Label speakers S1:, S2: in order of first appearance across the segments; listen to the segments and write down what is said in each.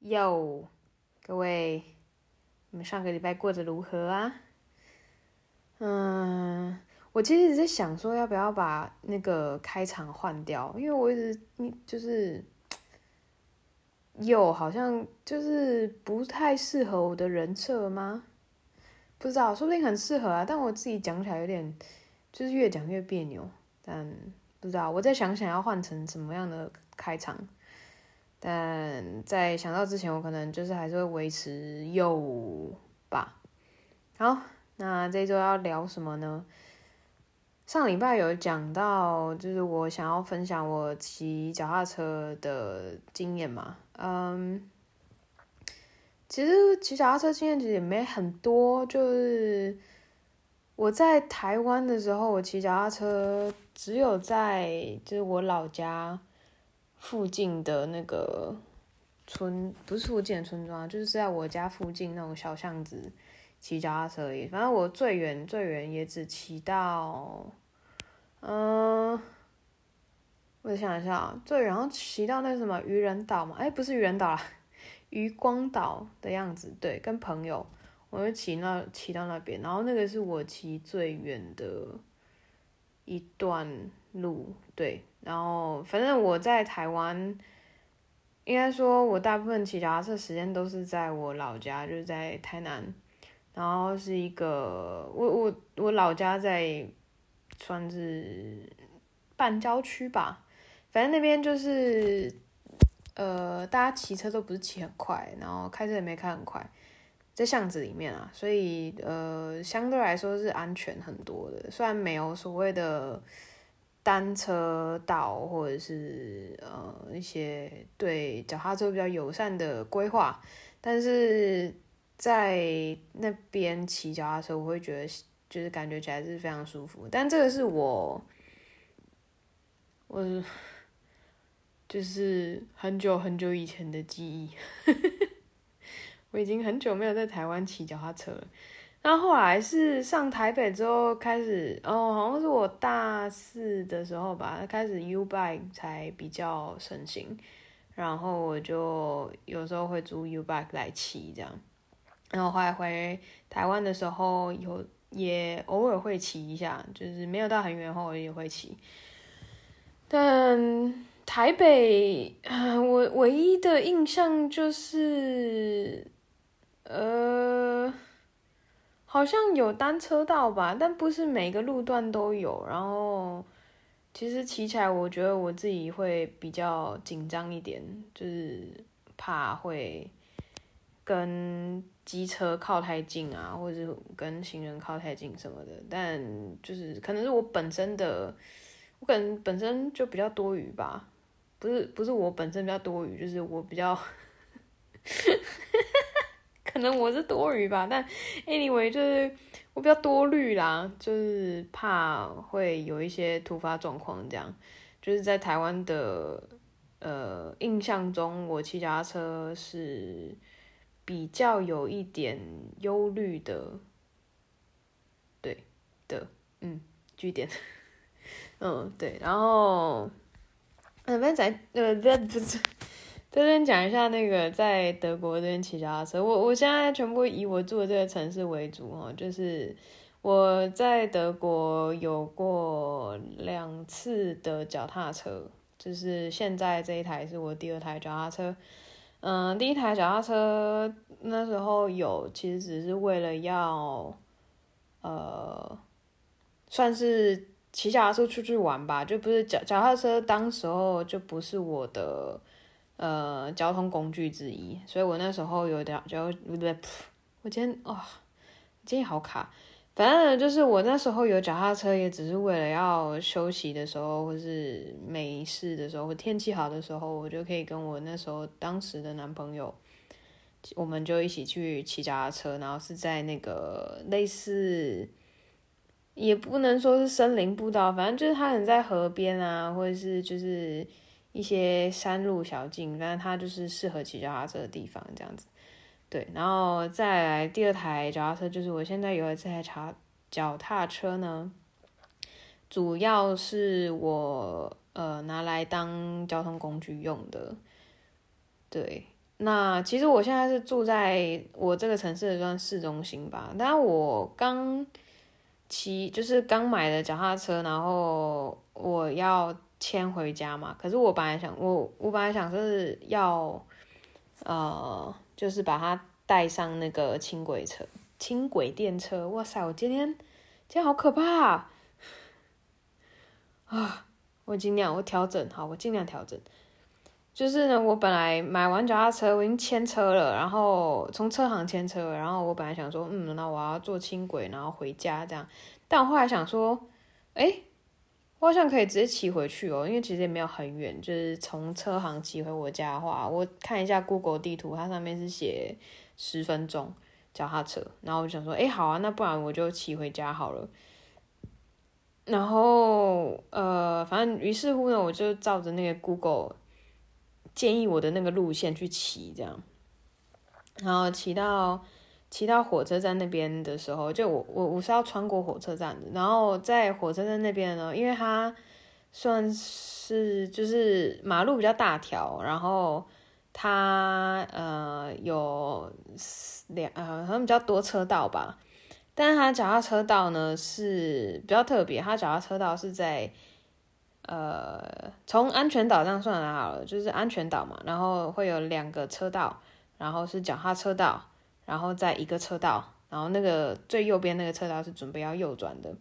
S1: 哟，各位，你们上个礼拜过得如何啊？嗯，我其实一直在想说，要不要把那个开场换掉，因为我一直你就是 有，好像就是不太适合我的人设吗？不知道，说不定很适合啊。但我自己讲起来有点，就是越讲越别扭。但不知道，我再想想要换成什么样的开场。但在想到之前，我可能就是还是会维持又吧。好，那这周要聊什么呢？上礼拜有讲到，就是我想要分享我骑脚踏车的经验嘛。嗯，其实骑脚踏车经验其实也没很多，就是我在台湾的时候，我骑脚踏车只有在就是我老家。附近的那个村，不是附近的村庄，就是在我家附近那种小巷子骑脚踏车而已。反正我最远最远也只骑到，嗯、呃，我想一下，最远然后骑到那什么渔人岛嘛，哎，不是渔人岛啦，渔光岛的样子。对，跟朋友，我就骑那骑到那边，然后那个是我骑最远的一段路，对。然后，反正我在台湾，应该说，我大部分骑脚踏车时间都是在我老家，就是在台南。然后是一个，我我我老家在算是半郊区吧，反正那边就是，呃，大家骑车都不是骑很快，然后开车也没开很快，在巷子里面啊，所以呃，相对来说是安全很多的，虽然没有所谓的。单车道或者是呃一些对脚踏车比较友善的规划，但是在那边骑脚踏车，我会觉得就是感觉起来是非常舒服。但这个是我，我就是很久很久以前的记忆，我已经很久没有在台湾骑脚踏车了。然后后来是上台北之后开始，哦，好像是我大四的时候吧，开始 U-bike 才比较盛行，然后我就有时候会租 U-bike 来骑这样，然后后来回台湾的时候有也偶尔会骑一下，就是没有到很远后我也会骑，但台北我唯一的印象就是，呃。好像有单车道吧，但不是每个路段都有。然后，其实骑起来，我觉得我自己会比较紧张一点，就是怕会跟机车靠太近啊，或者跟行人靠太近什么的。但就是可能是我本身的，我可能本身就比较多余吧。不是不是我本身比较多余，就是我比较。可能我是多余吧，但 anyway 就是我比较多虑啦，就是怕会有一些突发状况这样。就是在台湾的呃印象中，我骑脚踏车是比较有一点忧虑的，对的，嗯，据点，嗯，对，然后嗯，反正在呃这不是。这边讲一下那个在德国这边骑脚踏车，我我现在全部以我住的这个城市为主哦，就是我在德国有过两次的脚踏车，就是现在这一台是我第二台脚踏车，嗯，第一台脚踏车那时候有，其实只是为了要，呃，算是骑脚踏车出去玩吧，就不是脚脚踏车，当时候就不是我的。呃，交通工具之一，所以我那时候有点就不对，我今天哇、哦，今天好卡。反正就是我那时候有脚踏车，也只是为了要休息的时候，或是没事的时候，或天气好的时候，我就可以跟我那时候当时的男朋友，我们就一起去骑脚踏车，然后是在那个类似，也不能说是森林步道，反正就是它很在河边啊，或者是就是。一些山路小径，但它就是适合骑脚踏车的地方，这样子。对，然后再来第二台脚踏车，就是我现在有的这台脚脚踏车呢，主要是我呃拿来当交通工具用的。对，那其实我现在是住在我这个城市的算市中心吧，但我刚骑就是刚买的脚踏车，然后我要迁回家嘛。可是我本来想，我我本来想是要，呃，就是把它带上那个轻轨车、轻轨电车。哇塞，我今天今天好可怕啊！啊，我尽量我调整好，我尽量调整。就是呢，我本来买完脚踏车，我已经牵车了，然后从车行牵车，然后我本来想说，嗯，那我要坐轻轨，然后回家这样。但我后来想说，哎，我好像可以直接骑回去哦，因为其实也没有很远，就是从车行骑回我家的话，我看一下 Google 地图，它上面是写十分钟脚踏车，然后我想说，哎，好啊，那不然我就骑回家好了。然后呃，反正于是乎呢，我就照着那个 Google。建议我的那个路线去骑，这样，然后骑到骑到火车站那边的时候，就我我我是要穿过火车站的，然后在火车站那边呢，因为它算是就是马路比较大条，然后它呃有两呃好像比较多车道吧，但是它脚踏车道呢是比较特别，它脚踏车道是在。呃，从安全岛这样算来好了，就是安全岛嘛，然后会有两个车道，然后是脚踏车道，然后在一个车道，然后那个最右边那个车道是准备要右转的。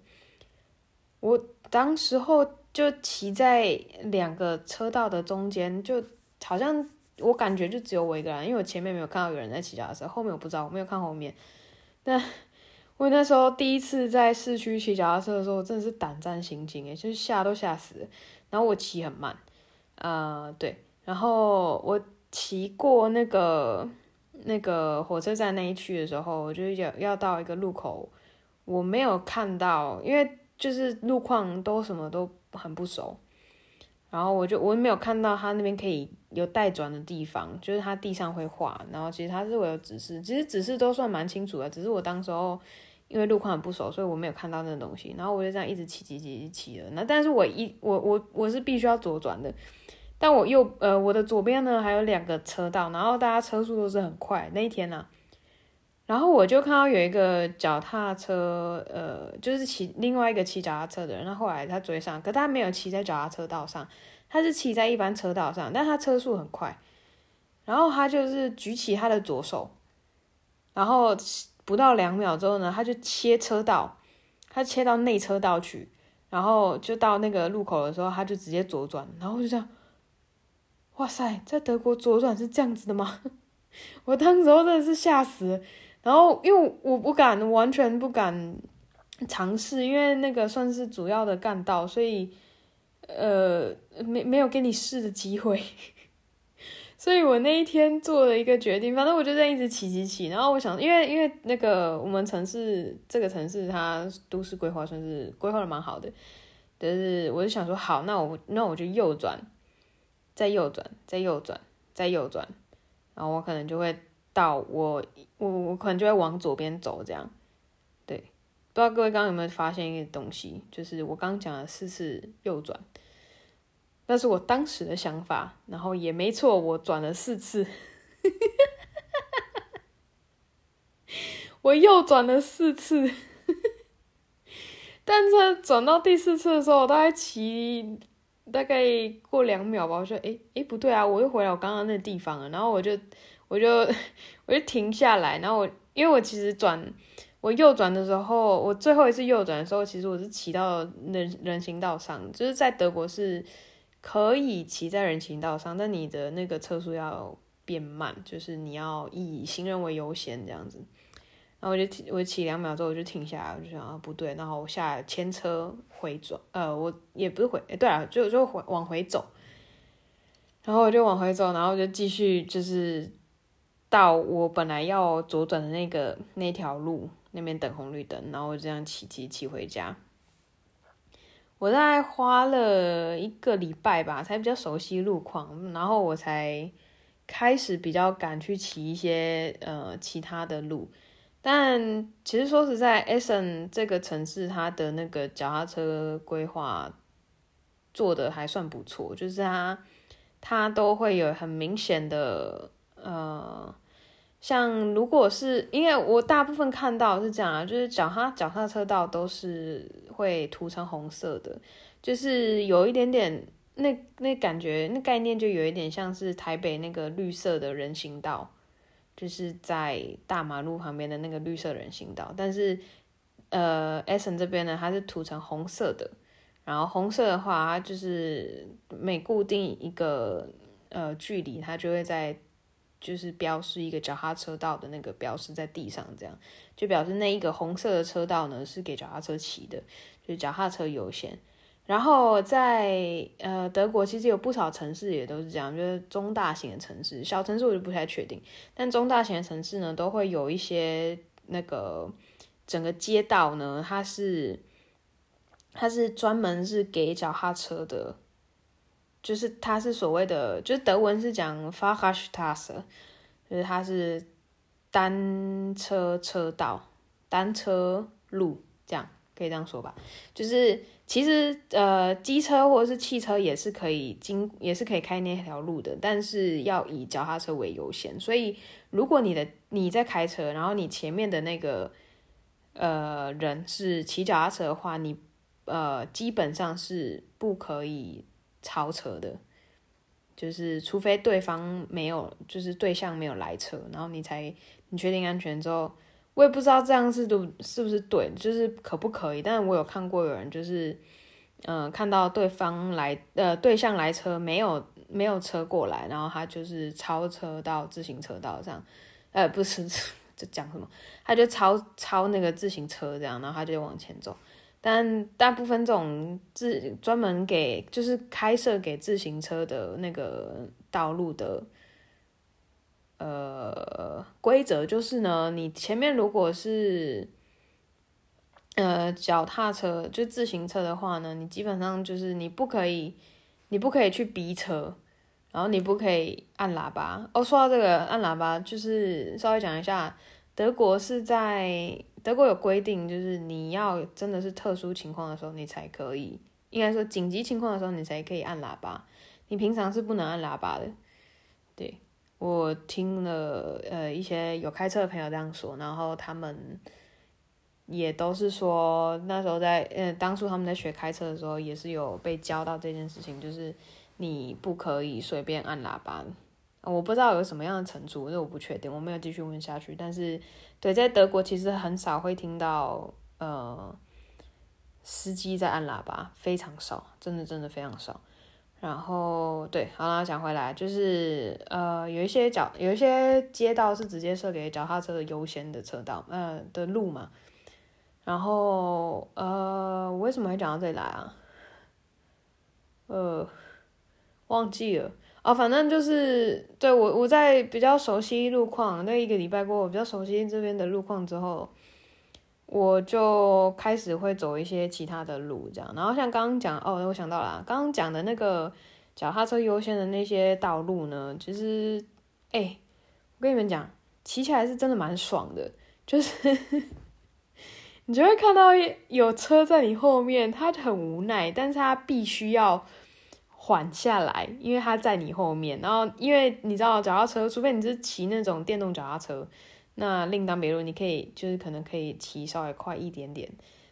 S1: 我当时候就骑在两个车道的中间，就好像我感觉就只有我一个人，因为我前面没有看到有人在骑脚踏车，后面我不知道，我没有看后面，那。我那时候第一次在市区骑脚踏车的时候，真的是胆战心惊诶，就是吓都吓死。然后我骑很慢，呃，对，然后我骑过那个那个火车站那一区的时候，我就要要到一个路口，我没有看到，因为就是路况都什么都很不熟，然后我就我没有看到他那边可以有待转的地方，就是他地上会画，然后其实他是会有指示，其实指示都算蛮清楚的，只是我当时候。因为路况很不熟，所以我没有看到那个东西。然后我就这样一直骑骑骑骑了。那但是我一我我我是必须要左转的，但我右呃我的左边呢还有两个车道，然后大家车速都是很快。那一天呢、然后我就看到有一个脚踏车，呃，就是骑另外一个骑脚踏车的人，他后来他追上，可他没有骑在脚踏车道上，他是骑在一般车道上，但他车速很快。然后他就是举起他的左手，然后。不到两秒之后呢，他就切车道，他切到内车道去，然后就到那个路口的时候，他就直接左转，然后就这样，哇塞，在德国左转是这样子的吗？我当时真的是吓死，然后因为我不敢，完全不敢尝试，因为那个算是主要的干道，所以呃，没没有给你试的机会。所以我那一天做了一个决定，反正我就在一直骑骑骑，然后我想，因为因为那个我们城市这个城市它都市规划算是规划的蛮好的，就是我就想说好，那我那我就右转，再右转，再右转，再右转，然后我可能就会到我我我可能就会往左边走这样，对，不知道各位刚刚有没有发现一个东西，就是我刚讲了四次右转。那是我当时的想法，然后也没错，我转了四次，我右转了四次，但是转到第四次的时候，我大概骑大概过两秒吧，我说，诶诶，不对啊，我又回来我刚刚那个地方了，然后我就我就 我就停下来，然后我因为我其实转我右转的时候，我最后一次右转的时候，其实我是骑到人人行道上，就是在德国是。可以骑在人行道上，但你的那个车速要变慢，就是你要以行人为优先这样子。然后我就，我骑两秒之后我就停下来，我就想啊不对，然后我下来牵车回转，呃，我也不是回，对啊，就就回往回走。然后我就往回走，然后就继续就是到我本来要左转的那个那条路那边等红绿灯，然后我这样骑骑骑回家。我大概花了一个礼拜吧，才比较熟悉路况，然后我才开始比较敢去骑一些呃其他的路。但其实说实在，Essen 这个城市它的那个脚踏车规划做的还算不错，就是它它都会有很明显的呃像如果是因为我大部分看到是这样啊，就是脚踏脚踏车道都是会涂成红色的，就是有一点点那那感觉那概念就有一点像是台北那个绿色的人行道，就是在大马路旁边的那个绿色人行道，但是呃，Essen 这边呢，它是涂成红色的，然后红色的话，它就是每固定一个呃距离，它就会在。就是标示一个脚踏车道的那个标识在地上，这样就表示那一个红色的车道呢是给脚踏车骑的，就脚踏车优先。然后在呃德国其实有不少城市也都是这样，就是中大型的城市，小城市我就不太确定，但中大型的城市呢都会有一些那个整个街道呢，它是它是专门是给脚踏车的。就是它是所谓的，就是德文是讲 Fahrradstraße，就是它是单车车道、单车路，这样可以这样说吧。就是其实呃，机车或者是汽车也是可以经，也是可以开那条路的，但是要以脚踏车为优先。所以如果你的你在开车，然后你前面的那个呃人是骑脚踏车的话，你呃基本上是不可以。超车的，就是除非对方没有，就是对象没有来车，然后你才你确定安全之后，我也不知道这样是都是不是对，就是可不可以？但是我有看过有人就是，嗯、呃，看到对方来呃对象来车没有没有车过来，然后他就是超车到自行车道上，呃不是 这讲什么，他就超超那个自行车这样，然后他就往前走。但大部分这种自专门给就是开设给自行车的那个道路的，呃，规则就是呢，你前面如果是呃脚踏车就自行车的话呢，你基本上就是你不可以，你不可以去逼车，然后你不可以按喇叭。哦，说到这个按喇叭，就是稍微讲一下，德国是在。德国有规定，就是你要真的是特殊情况的时候，你才可以，应该说紧急情况的时候，你才可以按喇叭。你平常是不能按喇叭的。我听了呃一些有开车的朋友这样说，然后他们也都是说那时候在呃当初他们在学开车的时候，也是有被教到这件事情，就是你不可以随便按喇叭。我不知道有什么样的惩处，这我不确定，我没有继续问下去。但是，对，在德国其实很少会听到呃司机在按喇叭，非常少，真的真的非常少。然后，对，好了，讲回来，就是呃有一些脚有一些街道是直接设给脚踏车的优先的车道，呃的路嘛。然后呃，我为什么会讲到这里来啊？呃，忘记了。啊、反正就是对我我在比较熟悉路况，那一个礼拜过后，我比较熟悉这边的路况之后，我就开始会走一些其他的路，这样。然后像刚刚讲，哦，我想到了，刚刚讲的那个脚踏车优先的那些道路呢，其实，哎，我跟你们讲，骑起来是真的蛮爽的，就是 你就会看到有车在你后面，他很无奈，但是他必须要。缓下来，因为他在你后面。然后，因为你知道脚踏车，除非你是骑那种电动脚踏车，那另当别论。你可以就是可能可以骑稍微快一点点。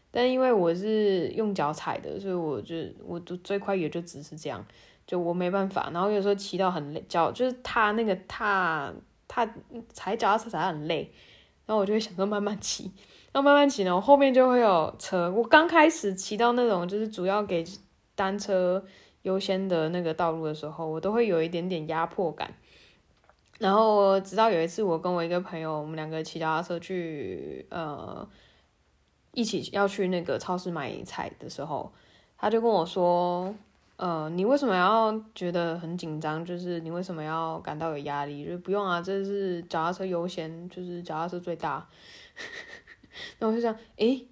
S1: 但因为我是用脚踩的，所以我就我就最快也就只是这样，就我没办法。然后有时候骑到很累，脚就是踏那个踏踏踩脚踏踩很累，然后我就会想说慢慢骑。然后慢慢骑呢，我后面就会有车。我刚开始骑到那种就是主要给单车。优先的那个道路的时候，我都会有一点点压迫感。然后直到有一次，我跟我一个朋友，我们两个骑脚踏车去，呃，一起要去那个超市买菜的时候，他就跟我说：“呃，你为什么要觉得很紧张？就是你为什么要感到有压力？就不用啊，这是脚踏车优先，就是脚踏车最大。”然后我就想，诶，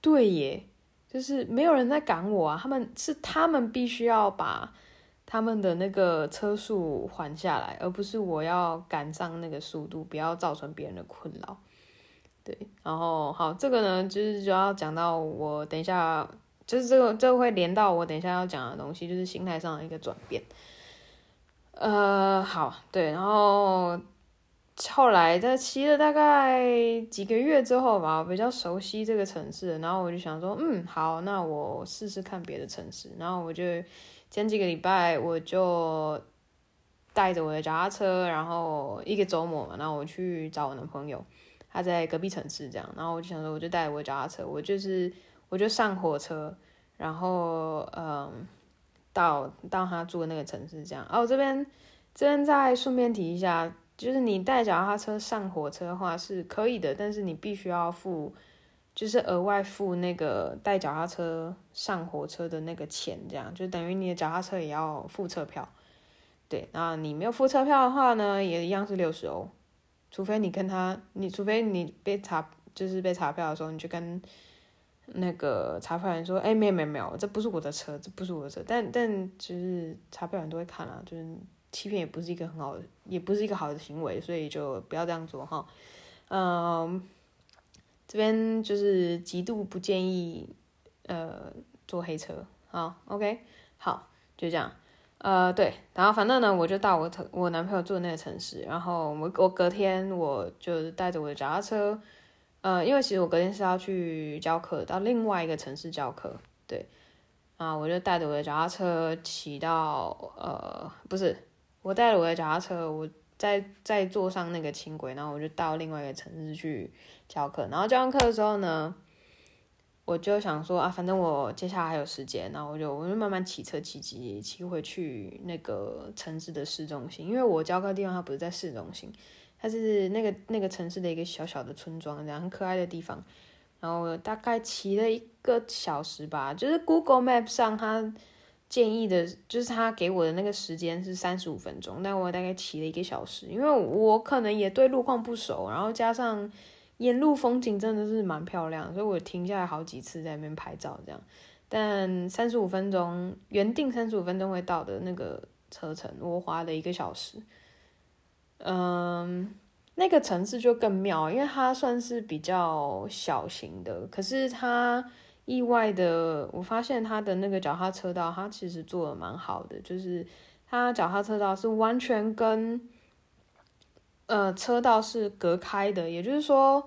S1: 对耶。就是没有人在赶我啊，他们是他们必须要把他们的那个车速缓下来，而不是我要赶上那个速度，不要造成别人的困扰。对，然后好，这个呢，就是就要讲到我等一下，就是这个这个会连到我等一下要讲的东西，就是心态上的一个转变。呃，好，对，然后后来在骑了大概几个月之后吧，我比较熟悉这个城市，然后我就想说，嗯，好，那我试试看别的城市。然后我就前几个礼拜我就带着我的脚踏车，然后一个周末嘛，然后我去找我男朋友，他在隔壁城市这样。然后我就想说，我就带着我的脚踏车，我就是我就上火车，然后嗯，到到他住的那个城市这样。哦，这边这边再顺便提一下。就是你带脚踏车上火车的话是可以的，但是你必须要付，就是额外付那个带脚踏车上火车的那个钱，这样就等于你的脚踏车也要付车票。对，那你没有付车票的话呢，也一样是六十欧，除非你跟他，你除非你被查，就是被查票的时候，你就跟那个查票员说，哎，没有没有没有，这不是我的车，这不是我的车，但但就是查票员都会看啊，就是。欺骗也不是一个很好的，也不是一个好的行为，所以就不要这样做哈。嗯，这边就是极度不建议呃坐黑车。好，OK，好，就这样。呃，对，然后反正呢，我就到我我男朋友住的那个城市，然后我我隔天我就带着我的脚踏车，呃，因为其实我隔天是要去教课，到另外一个城市教课，对，啊，我就带着我的脚踏车骑到呃，不是。我带着我的脚踏车，我再再坐上那个轻轨，然后我就到另外一个城市去教课。然后教完课的时候呢，我就想说啊，反正我接下来还有时间，然后我就我就慢慢骑车骑骑骑回去那个城市的市中心，因为我教课的地方它不是在市中心，它是那个那个城市的一个小小的村庄，这样很可爱的地方。然后大概骑了一个小时吧，就是 Google Map 上它。建议的就是他给我的那个时间是三十五分钟，但我大概骑了一个小时，因为我可能也对路况不熟，然后加上沿路风景真的是蛮漂亮，所以我停下来好几次在那边拍照这样。但三十五分钟原定三十五分钟会到的那个车程，我花了一个小时。嗯，那个城市就更妙，因为它算是比较小型的，可是它。意外的，我发现他的那个脚踏车道，他其实做的蛮好的，就是他脚踏车道是完全跟呃车道是隔开的，也就是说，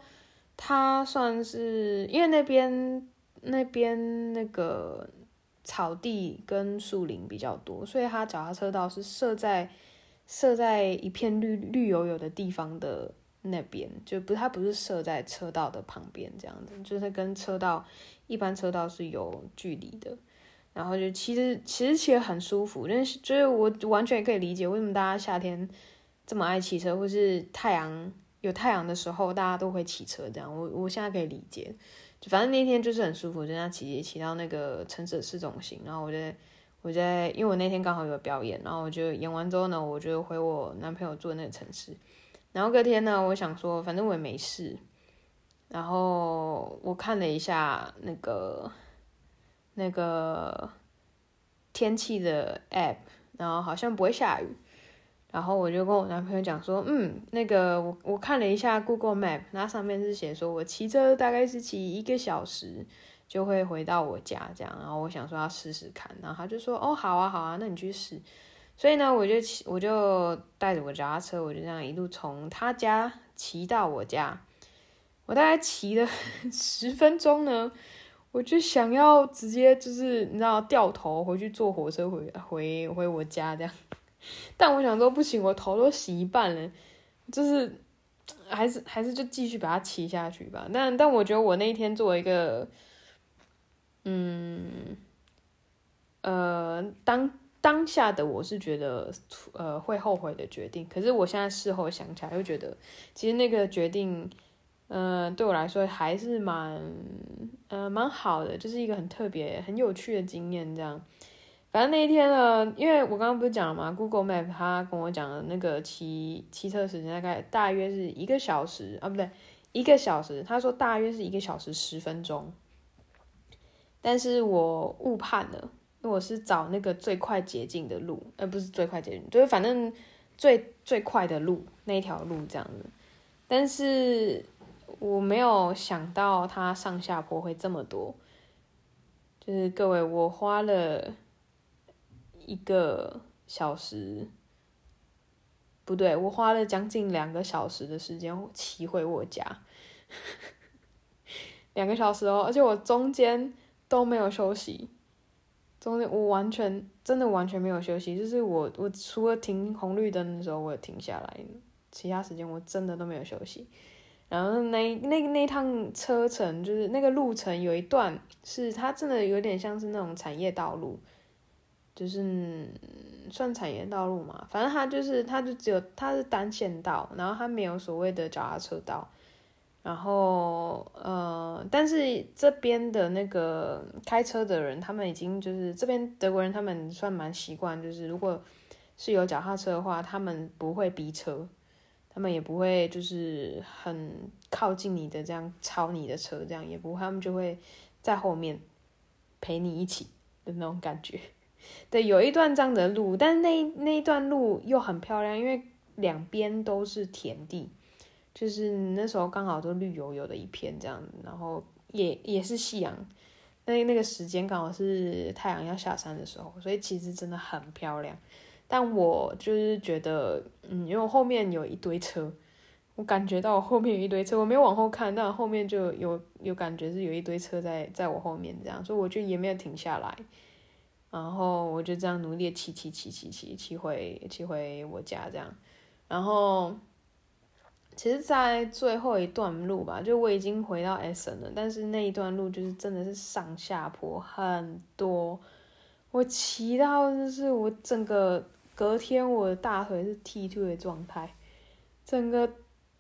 S1: 他算是因为那边那边那个草地跟树林比较多，所以他脚踏车道是设在设在一片绿绿油油的地方的。那边就不，它不是设在车道的旁边这样子，就是跟车道一般车道是有距离的，然后就其实其实骑得很舒服，但是就是我完全可以理解为什么大家夏天这么爱骑车，或是太阳有太阳的时候大家都会骑车这样，我我现在可以理解，就反正那天就是很舒服，就这样骑骑到那个城市市中心，然后我在我在因为我那天刚好有表演，然后我就演完之后呢，我就回我男朋友住的那个城市。然后隔天呢，我想说，反正我也没事。然后我看了一下那个那个天气的 app，然后好像不会下雨。然后我就跟我男朋友讲说，嗯，那个我我看了一下 Google Map，那上面是写说我骑车大概是骑一个小时就会回到我家这样。然后我想说要试试看，然后他就说，哦，好啊，好啊，那你去试。所以呢，我就骑，我就带着我脚踏车，我就这样一路从他家骑到我家。我大概骑了 十分钟呢，我就想要直接就是你知道掉头回去坐火车回回回我家这样。但我想说不行，我头都洗一半了，就是 还是还是就继续把它骑下去吧。但但我觉得我那一天作为一个，嗯，呃，当。当下的我是觉得，呃，会后悔的决定。可是我现在事后想起来，又觉得其实那个决定，呃，对我来说还是蛮，呃，蛮好的，就是一个很特别、很有趣的经验。这样，反正那一天呢，因为我刚刚不是讲了吗？Google Map 他跟我讲的那个骑骑车时间大概大约是一个小时啊，不对，一个小时。他说大约是一个小时十分钟，但是我误判了。我是找那个最快捷径的路，而、呃、不是最快捷径，就是反正最最快的路那一条路这样子。但是我没有想到它上下坡会这么多，就是各位，我花了一个小时不对，我花了将近两个小时的时间骑回我家，两个小时哦，而且我中间都没有休息，中间我完全真的完全没有休息，就是我我除了停红绿灯的时候我停下来，其他时间我真的都没有休息。然后那那那趟车程就是那个路程有一段是它真的有点像是那种产业道路，就是算产业道路嘛，反正它就是它就只有它是单线道，然后它没有所谓的脚踏车道。然后呃，但是这边的那个开车的人，他们已经就是这边德国人，他们算蛮习惯，就是如果是有脚踏车的话，他们不会逼车。他们也不会就是很靠近你的这样超你的车，这样也不会，他们就会在后面陪你一起的那种感觉。对，有一段这样的路，但是那那一段路又很漂亮，因为两边都是田地，就是那时候刚好都绿油油的一片这样，然后也也是夕阳，那那个时间刚好是太阳要下山的时候，所以其实真的很漂亮。但我就是觉得，嗯，因为我后面有一堆车，我感觉到后面有一堆车，我没有往后看，但后面就有有感觉是有一堆车在在我后面这样，所以我就也没有停下来，然后我就这样努力骑骑骑骑骑骑回骑回我家这样，然后其实，在最后一段路吧，就我已经回到 S N 了，但是那一段路就是真的是上下坡很多，我骑到就是我整个。隔天我的大腿是踢腿的状态，整个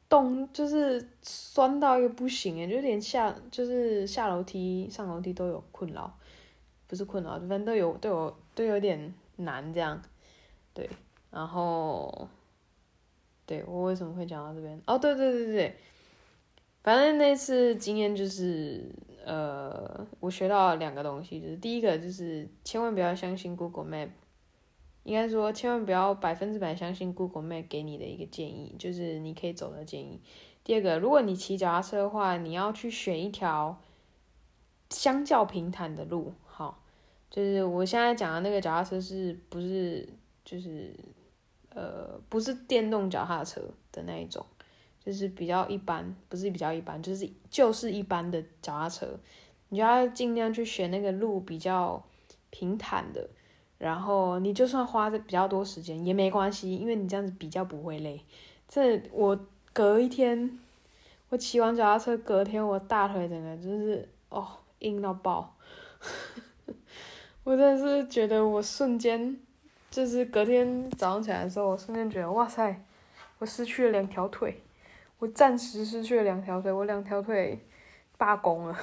S1: 动就是酸到一个不行诶，就连下就是下楼梯、上楼梯都有困扰，不是困扰，反正都有都有都有点难这样，对，然后，对我为什么会讲到这边？哦，对对对对，反正那次经验就是，呃，我学到两个东西，就是第一个就是千万不要相信 Google Map。应该说，千万不要百分之百相信 Google Map 给你的一个建议，就是你可以走的建议。第二个，如果你骑脚踏车的话，你要去选一条相较平坦的路。好，就是我现在讲的那个脚踏车是不是就是呃不是电动脚踏车的那一种，就是比较一般，不是比较一般，就是就是一般的脚踏车。你就要尽量去选那个路比较平坦的。然后你就算花的比较多时间也没关系，因为你这样子比较不会累。这我隔一天，我骑完脚踏车，隔天我大腿整个就是哦硬到爆，我真的是觉得我瞬间就是隔天早上起来的时候，我瞬间觉得哇塞，我失去了两条腿，我暂时失去了两条腿，我两条腿罢工了。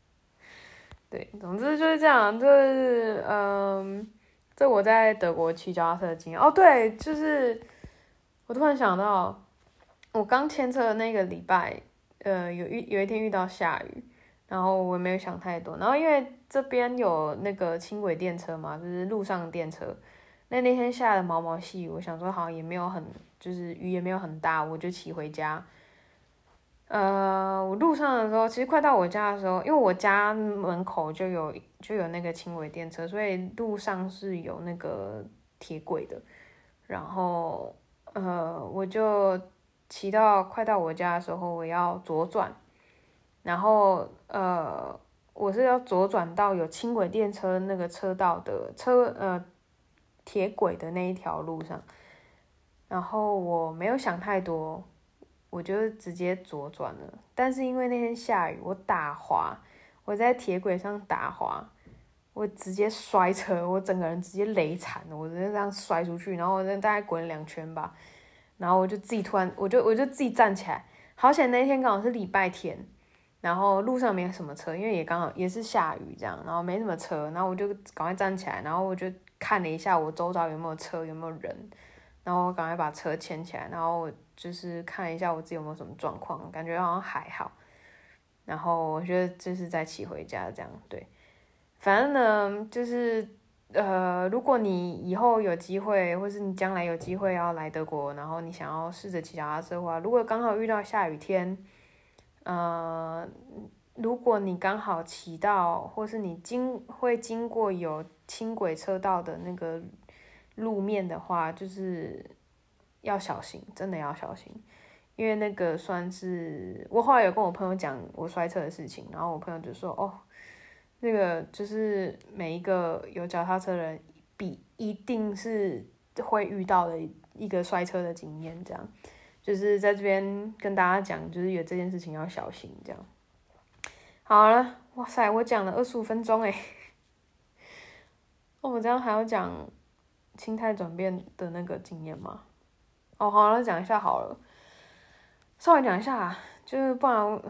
S1: 对，总之就是这样，就是嗯，这我在德国骑脚踏车的经验。哦，对，就是我突然想到，我刚牵车的那个礼拜，呃，有遇有一天遇到下雨，然后我没有想太多，然后因为这边有那个轻轨电车嘛，就是路上电车，那那天下的毛毛细雨，我想说好像也没有很，就是雨也没有很大，我就骑回家。呃，我路上的时候，其实快到我家的时候，因为我家门口就有就有那个轻轨电车，所以路上是有那个铁轨的。然后，呃，我就骑到快到我家的时候，我要左转，然后呃，我是要左转到有轻轨电车那个车道的车呃铁轨的那一条路上，然后我没有想太多。我就直接左转了，但是因为那天下雨，我打滑，我在铁轨上打滑，我直接摔车，我整个人直接累惨了，我直接这样摔出去，然后我大概滚了两圈吧，然后我就自己突然，我就我就自己站起来，好险那天刚好是礼拜天，然后路上没有什么车，因为也刚好也是下雨这样，然后没什么车，然后我就赶快站起来，然后我就看了一下我周遭有没有车，有没有人，然后我赶快把车牵起来，然后。就是看一下我自己有没有什么状况，感觉好像还好。然后我觉得就是再骑回家这样，对。反正呢，就是呃，如果你以后有机会，或是你将来有机会要来德国，然后你想要试着骑脚踏车的话，如果刚好遇到下雨天，呃，如果你刚好骑到，或是你经会经过有轻轨车道的那个路面的话，就是。要小心，真的要小心，因为那个算是我后来有跟我朋友讲我摔车的事情，然后我朋友就说哦，那个就是每一个有脚踏车人必一定是会遇到的一个摔车的经验，这样就是在这边跟大家讲，就是有这件事情要小心，这样。好了，哇塞，我讲了二十五分钟诶。哦，我这样还要讲心态转变的那个经验吗？哦，好，了讲一下好了，稍微讲一下，就是不然，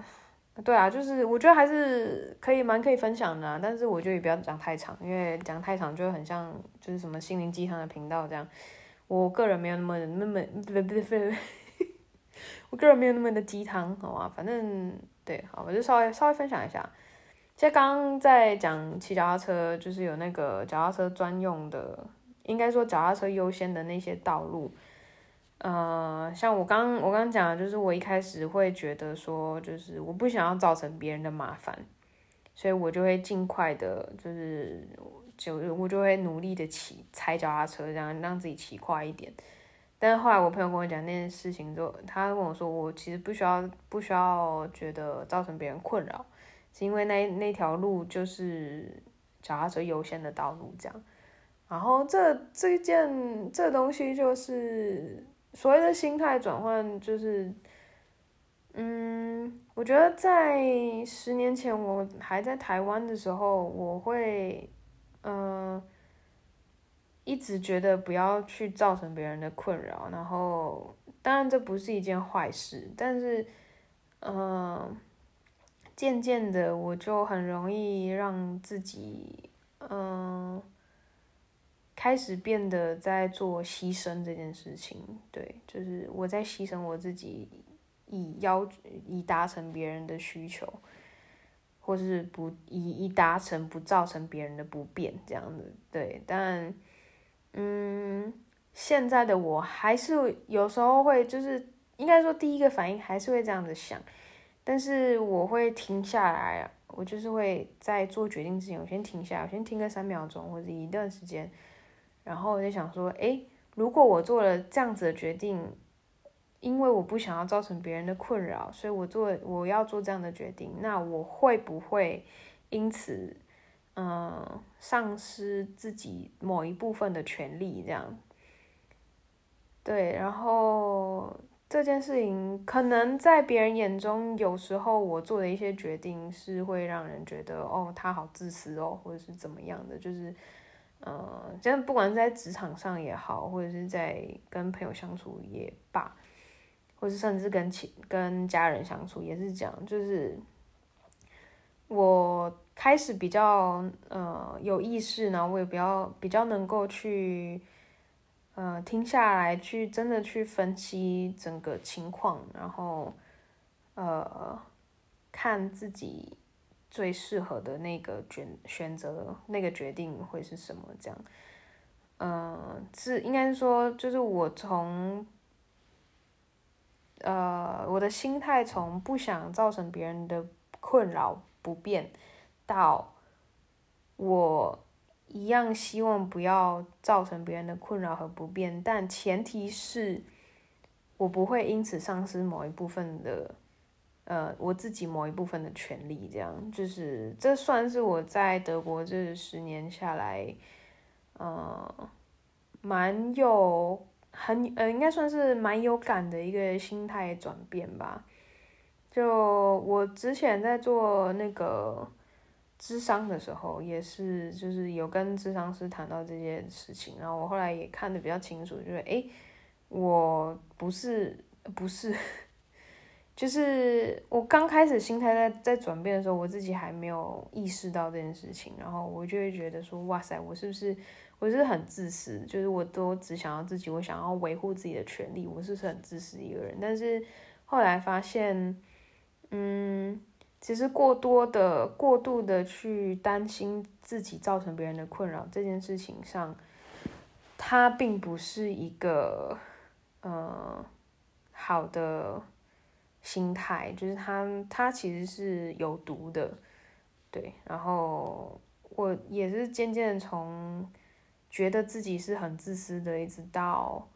S1: 对啊，就是我觉得还是可以蛮可以分享的，但是我觉得也不要讲太长，因为讲太长就很像就是什么心灵鸡汤的频道这样，我个人没有那么那么不不不不，我个人没有那么的鸡汤，好吗？反正对，好，我就稍微稍微分享一下。其实刚刚在讲骑脚踏车，就是有那个脚踏车专用的，应该说脚踏车优先的那些道路。呃，像我刚我刚刚讲，就是我一开始会觉得说，就是我不想要造成别人的麻烦，所以我就会尽快的，就是就我就会努力的骑踩脚踏车，这样让自己骑快一点。但是后来我朋友跟我讲那件事情之后，他跟我说，我其实不需要不需要觉得造成别人困扰。是因为那那条路就是脚踏车优先的道路，这样。然后这这件这东西就是所谓的心态转换，就是，嗯，我觉得在十年前我还在台湾的时候，我会，嗯、呃，一直觉得不要去造成别人的困扰。然后，当然这不是一件坏事，但是，嗯、呃。渐渐的，我就很容易让自己，嗯，开始变得在做牺牲这件事情。对，就是我在牺牲我自己，以要以达成别人的需求，或是不以以达成不造成别人的不便这样子。对，但，嗯，现在的我还是有时候会，就是应该说第一个反应还是会这样子想。但是我会停下来，我就是会在做决定之前，我先停下来，我先听个三秒钟或者一段时间，然后我就想说，诶，如果我做了这样子的决定，因为我不想要造成别人的困扰，所以我做我要做这样的决定，那我会不会因此，嗯，丧失自己某一部分的权利？这样，对，然后。这件事情可能在别人眼中，有时候我做的一些决定是会让人觉得哦，他好自私哦，或者是怎么样的，就是，呃，真的不管在职场上也好，或者是在跟朋友相处也罢，或是甚至跟亲跟家人相处也是这样，就是我开始比较呃有意识，然后我也比较比较能够去。呃，停下来去真的去分析整个情况，然后呃，看自己最适合的那个选选择，那个决定会是什么？这样，呃，是应该是说，就是我从呃我的心态从不想造成别人的困扰不便，到我。一样希望不要造成别人的困扰和不便，但前提是我不会因此丧失某一部分的，呃，我自己某一部分的权利。这样就是这算是我在德国这十年下来，呃，蛮有很呃，应该算是蛮有感的一个心态转变吧。就我之前在做那个。智商的时候也是，就是有跟智商师谈到这件事情，然后我后来也看得比较清楚，就是诶，我不是不是，就是我刚开始心态在在转变的时候，我自己还没有意识到这件事情，然后我就会觉得说，哇塞，我是不是我是很自私，就是我都只想要自己，我想要维护自己的权利，我是不是很自私一个人？但是后来发现，嗯。其实过多的、过度的去担心自己造成别人的困扰这件事情上，它并不是一个呃好的心态，就是它它其实是有毒的，对。然后我也是渐渐从觉得自己是很自私的，一直到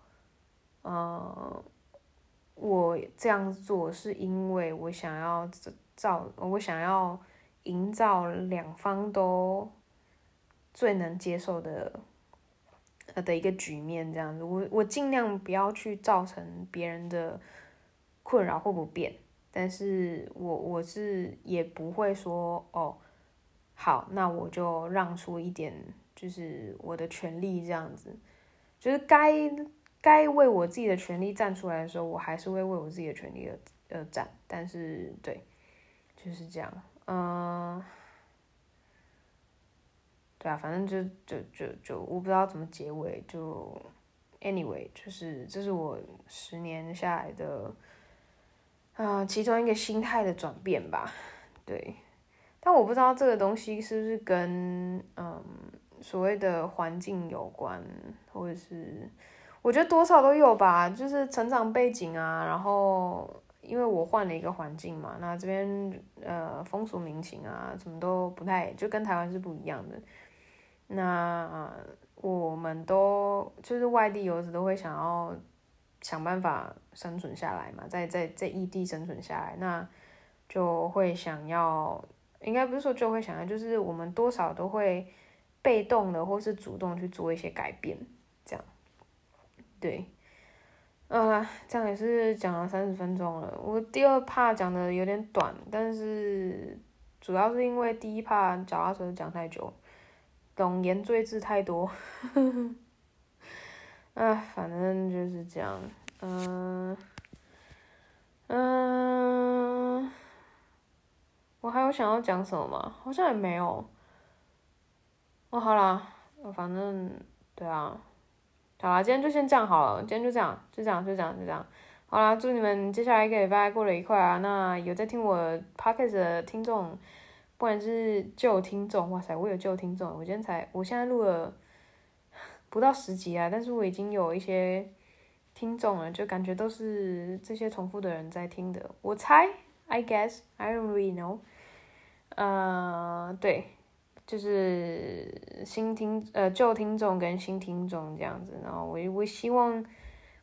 S1: 呃，我这样做是因为我想要造，我想要营造两方都最能接受的呃的一个局面，这样子，我我尽量不要去造成别人的困扰或不便，但是我我是也不会说哦，好，那我就让出一点，就是我的权利这样子。就是该该为我自己的权利站出来的时候，我还是会为我自己的权利而而战。但是，对，就是这样。嗯、对啊，反正就就就就我不知道怎么结尾。就 anyway，就是这是我十年下来的啊、其中一个心态的转变吧。对，但我不知道这个东西是不是跟嗯。所谓的环境有关，或者是我觉得多少都有吧，就是成长背景啊，然后因为我换了一个环境嘛，那这边呃风俗民情啊，什么都不太，就跟台湾是不一样的。那、我们都就是外地游子都会想要想办法生存下来嘛，在在在异地生存下来，那就会想要，应该不是说就会想要，就是我们多少都会。被动的或是主动去做一些改变，这样，对，啊，这样也是讲了三十分钟了。我第二 part 讲的有点短，但是主要是因为第一 part 脚踏车讲太久，冗言赘字太多，啊，反正就是这样，嗯，嗯，我还有想要讲什么吗？好像也没有。哦，好啦，反正对啊，好啦，今天就先这样好了，今天就这样，就这样，就这样，就这样。好啦，祝你们接下来一个礼拜过得愉快啊！那有在听我 podcast 的听众，不管是旧听众，哇塞，我有旧听众，我今天才，我现在录了不到十集啊，但是我已经有一些听众了，就感觉都是这些重复的人在听的，我猜，I guess I don't really know，呃，对。就是新听呃旧听众跟新听众这样子，然后我我希望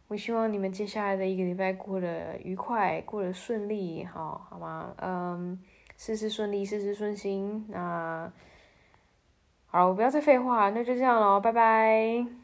S1: 我希望你们接下来的一个礼拜过得愉快，过得顺利，好好吗？嗯，事事顺利，事事顺心。那好，我不要再废话，那就这样喽，拜拜。